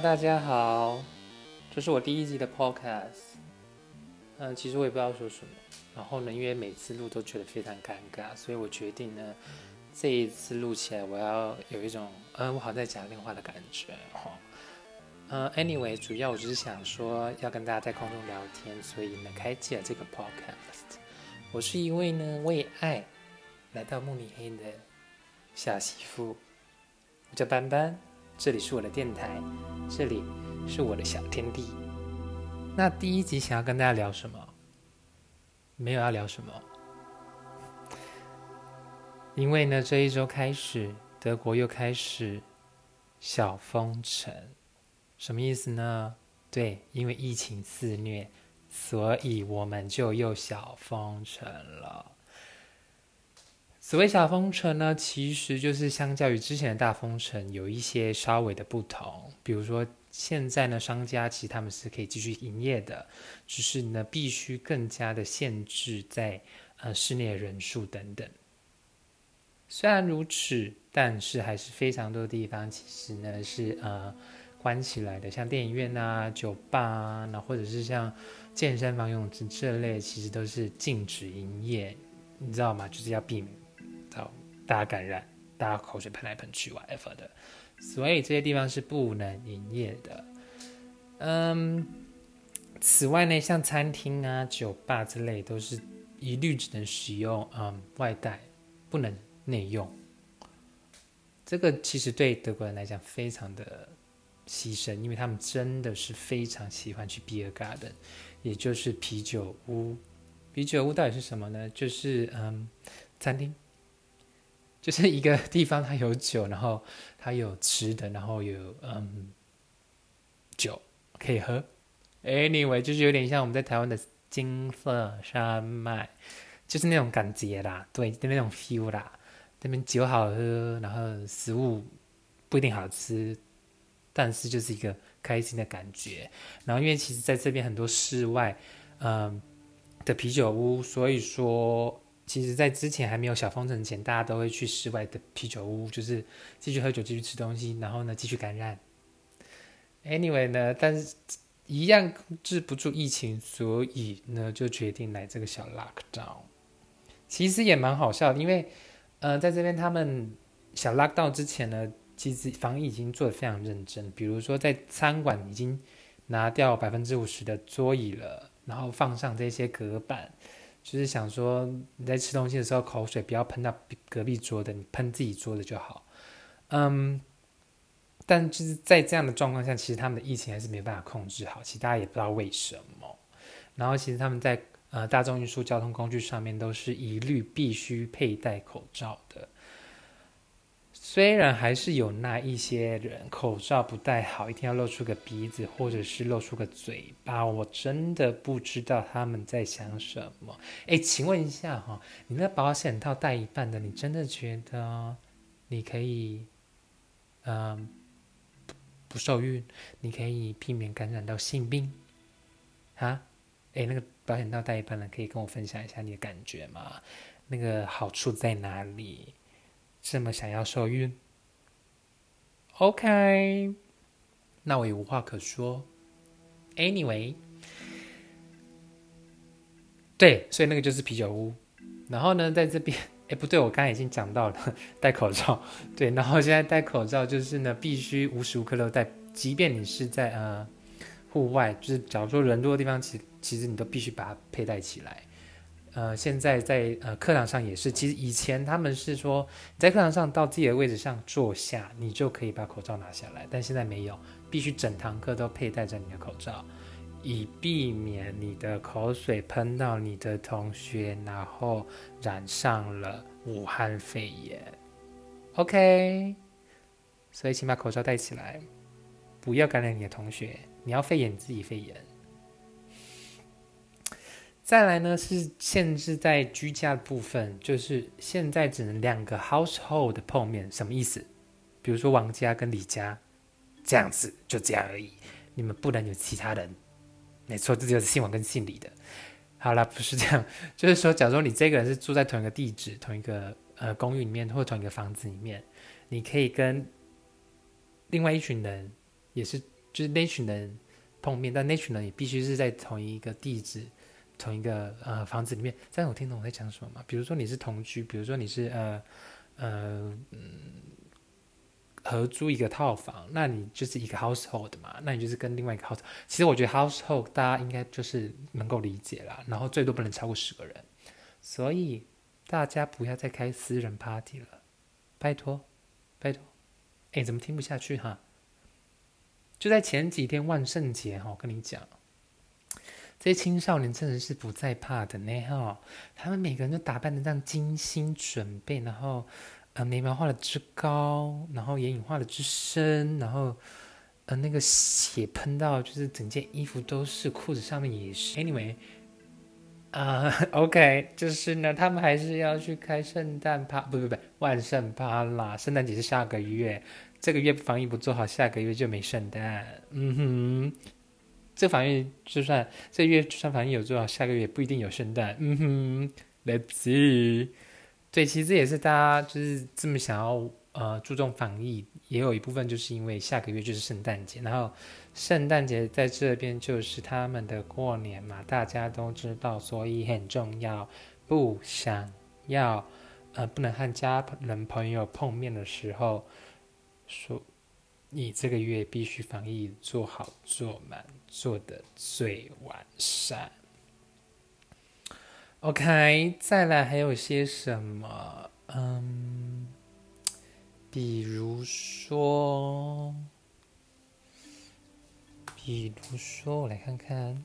大家好，这是我第一集的 Podcast。嗯，其实我也不知道说什么。然后呢，因为每次录都觉得非常尴尬，所以我决定呢，这一次录起来我要有一种，嗯，我好像在讲电话的感觉哈。嗯，Anyway，主要我只是想说要跟大家在空中聊天，所以呢，开启了这个 Podcast。我是一位呢为爱来到慕尼黑的小媳妇，我叫班班，这里是我的电台，这里是我的小天地。那第一集想要跟大家聊什么？没有要聊什么，因为呢，这一周开始，德国又开始小封城，什么意思呢？对，因为疫情肆虐，所以我们就又小封城了。所谓小封城呢，其实就是相较于之前的大封城，有一些稍微的不同，比如说。现在呢，商家其实他们是可以继续营业的，只是呢必须更加的限制在呃室内人数等等。虽然如此，但是还是非常多地方其实呢是呃关起来的，像电影院啊、酒吧啊，那或者是像健身房、游泳池这类，其实都是禁止营业。你知道吗？就是要避免大家感染，大家口水喷来喷去，whatever 的。所以这些地方是不能营业的。嗯，此外呢，像餐厅啊、酒吧之类，都是一律只能使用嗯外带，不能内用。这个其实对德国人来讲非常的牺牲，因为他们真的是非常喜欢去 beer garden，也就是啤酒屋。啤酒屋到底是什么呢？就是嗯餐厅。就是一个地方，它有酒，然后它有吃的，然后有嗯酒可以喝。Anyway，就是有点像我们在台湾的金色山脉，就是那种感觉啦，对，就那种 feel 啦。那边酒好喝，然后食物不一定好吃，但是就是一个开心的感觉。然后因为其实在这边很多室外嗯的啤酒屋，所以说。其实，在之前还没有小封城前，大家都会去室外的啤酒屋，就是继续喝酒、继续吃东西，然后呢，继续感染。Anyway 呢，但是一样控制不住疫情，所以呢，就决定来这个小 lockdown。其实也蛮好笑，因为呃，在这边他们小 lockdown 之前呢，其实防疫已经做的非常认真，比如说在餐馆已经拿掉百分之五十的桌椅了，然后放上这些隔板。就是想说你在吃东西的时候，口水不要喷到隔壁桌的，你喷自己桌的就好。嗯，但就是在这样的状况下，其实他们的疫情还是没办法控制好。其实大家也不知道为什么。然后其实他们在呃大众运输交通工具上面都是一律必须佩戴口罩的。虽然还是有那一些人口罩不戴好，一定要露出个鼻子或者是露出个嘴巴，我真的不知道他们在想什么。哎，请问一下哈，你那保险套戴一半的，你真的觉得你可以，嗯，不受孕？你可以避免感染到性病？啊？哎，那个保险套戴一半的，可以跟我分享一下你的感觉吗？那个好处在哪里？这么想要受孕？OK，那我也无话可说。Anyway，对，所以那个就是啤酒屋。然后呢，在这边，哎，不对，我刚才已经讲到了戴口罩。对，然后现在戴口罩就是呢，必须无时无刻都戴，即便你是在呃户外，就是假如说人多的地方，其其实你都必须把它佩戴起来。呃，现在在呃课堂上也是，其实以前他们是说在课堂上到自己的位置上坐下，你就可以把口罩拿下来，但现在没有，必须整堂课都佩戴着你的口罩，以避免你的口水喷到你的同学，然后染上了武汉肺炎。OK，所以请把口罩戴起来，不要感染你的同学，你要肺炎自己肺炎。再来呢是限制在居家的部分，就是现在只能两个 household 的碰面，什么意思？比如说王家跟李家这样子，就这样而已。你们不能有其他人。没错，这就是姓王跟姓李的。好了，不是这样，就是说，假如你这个人是住在同一个地址、同一个呃公寓里面或同一个房子里面，你可以跟另外一群人也是就是那群人碰面，但那群人也必须是在同一个地址、同一个呃房子里面。这样我听懂我在讲什么吗？比如说你是同居，比如说你是呃呃嗯合租一个套房，那你就是一个 household 嘛，那你就是跟另外一个 house。其实我觉得 household 大家应该就是能够理解啦，然后最多不能超过十个人，所以大家不要再开私人 party 了，拜托，拜托。哎，怎么听不下去哈？就在前几天万圣节哈，我跟你讲，这些青少年真的是不再怕的呢哈。他们每个人都打扮的这样精心准备，然后呃眉毛画的之高，然后眼影画的之深，然后呃那个血喷到就是整件衣服都是，裤子上面也是。Anyway，啊 OK，就是呢，他们还是要去开圣诞趴，不不不，万圣趴啦。圣诞节是下个月。这个月防疫不做好，下个月就没圣诞。嗯哼，这防疫就算这月就算防疫有做好，下个月不一定有圣诞。嗯哼，Let's see。对，其实也是大家就是这么想要呃注重防疫，也有一部分就是因为下个月就是圣诞节，然后圣诞节在这边就是他们的过年嘛，大家都知道，所以很重要。不想要呃不能和家人朋友碰面的时候。说，你这个月必须防疫做好做满，做的最完善。OK，再来还有些什么？嗯，比如说，比如说，我来看看。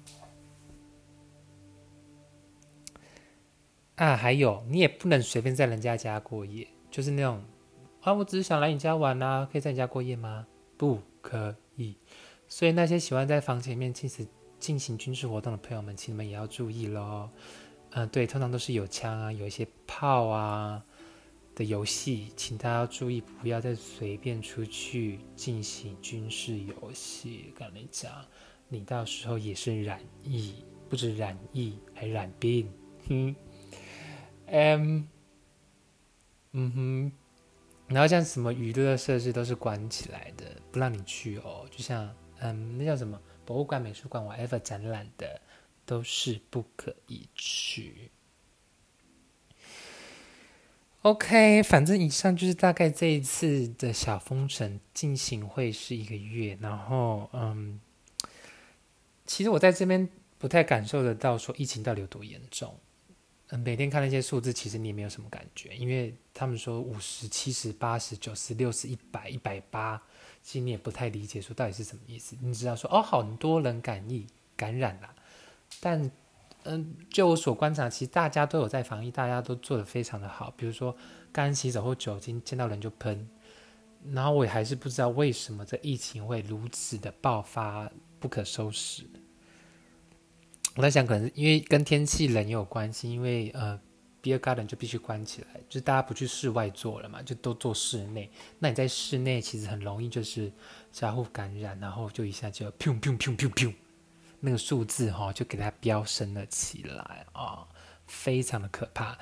啊，还有，你也不能随便在人家家过夜，就是那种。啊，我只是想来你家玩呐，可以在你家过夜吗？不可以。所以那些喜欢在房前面进行进行军事活动的朋友们，请你们也要注意喽。嗯，对，通常都是有枪啊，有一些炮啊的游戏，请大家注意，不要再随便出去进行军事游戏。跟你讲，你到时候也是染疫，不止染疫，还染病。哼，嗯，嗯哼。然后像什么娱乐设施都是关起来的，不让你去哦。就像嗯，那叫什么博物馆、美术馆，whatever 展览的都是不可以去。OK，反正以上就是大概这一次的小封城进行会是一个月，然后嗯，其实我在这边不太感受得到说疫情到底有多严重。每天看那些数字，其实你也没有什么感觉，因为他们说五十、七十、八十、九十、六十、一百、一百八，其实你也不太理解说到底是什么意思。你知道说哦，很多人感染感染了，但嗯，就我所观察，其实大家都有在防疫，大家都做的非常的好。比如说干洗手或酒精，见到人就喷。然后我也还是不知道为什么这疫情会如此的爆发，不可收拾。我在想，可能因为跟天气冷也有关系，因为呃，beer garden 就必须关起来，就大家不去室外做了嘛，就都做室内。那你在室内其实很容易就是相互感染，然后就一下就砰砰砰砰砰，那个数字哈就给它飙升了起来啊，非常的可怕。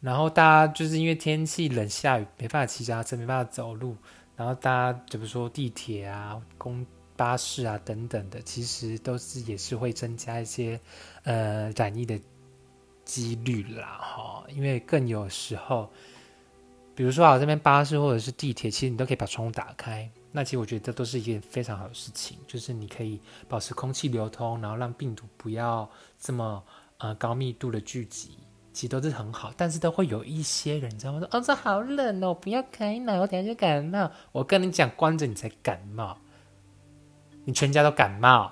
然后大家就是因为天气冷，下雨没办法骑脚踏车，没办法走路，然后大家就比如说地铁啊，公。巴士啊等等的，其实都是也是会增加一些呃染疫的几率啦，哈，因为更有时候，比如说啊这边巴士或者是地铁，其实你都可以把窗户打开，那其实我觉得这都是一件非常好的事情，就是你可以保持空气流通，然后让病毒不要这么呃高密度的聚集，其实都是很好，但是都会有一些人，你知道吗？说哦这好冷哦，不要开了，我等下就感冒。我跟你讲，关着你才感冒。你全家都感冒，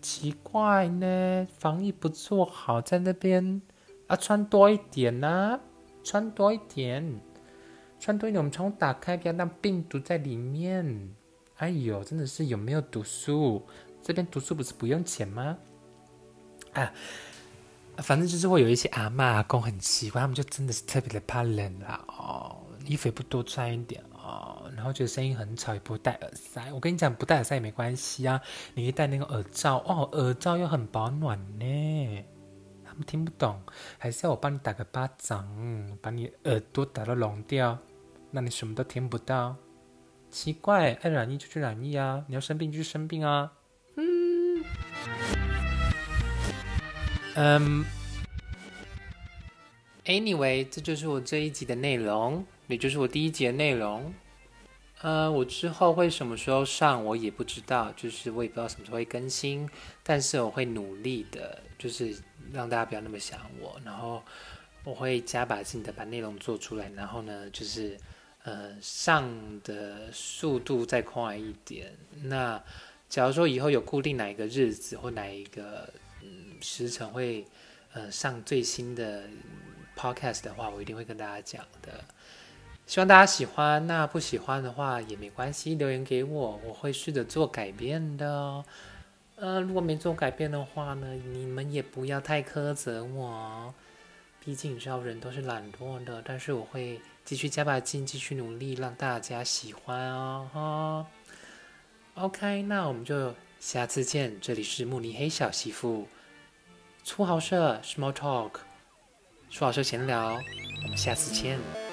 奇怪呢？防疫不做好，在那边啊，穿多一点呐，穿多一点，穿多一点。我们窗户打开，不要让病毒在里面。哎呦，真的是有没有读书？这边读书不是不用钱吗？啊，反正就是会有一些阿妈阿公很奇怪，他们就真的是特别的怕冷啦。哦，衣服也不多穿一点。然后觉得声音很吵，也不戴耳塞。我跟你讲，不戴耳塞也没关系啊，你可以戴那个耳罩哦，耳罩又很保暖呢。他们听不懂，还是要我帮你打个巴掌，把你耳朵打到聋掉，那你什么都听不到。奇怪，爱染疫就去染疫啊，你要生病就去生病啊。嗯，嗯，Anyway，这就是我这一集的内容，也就是我第一节内容。呃，我之后会什么时候上，我也不知道，就是我也不知道什么时候会更新，但是我会努力的，就是让大家不要那么想我，然后我会加把劲的把内容做出来，然后呢，就是呃上的速度再快一点。那假如说以后有固定哪一个日子或哪一个嗯时辰会呃上最新的 podcast 的话，我一定会跟大家讲的。希望大家喜欢，那不喜欢的话也没关系，留言给我，我会试着做改变的。呃，如果没做改变的话呢，你们也不要太苛责我，毕竟你知道人都是懒惰的。但是我会继续加把劲，继续努力，让大家喜欢哦。哈，OK，那我们就下次见。这里是慕尼黑小媳妇粗豪社 Small Talk，粗豪社闲聊，我们下次见。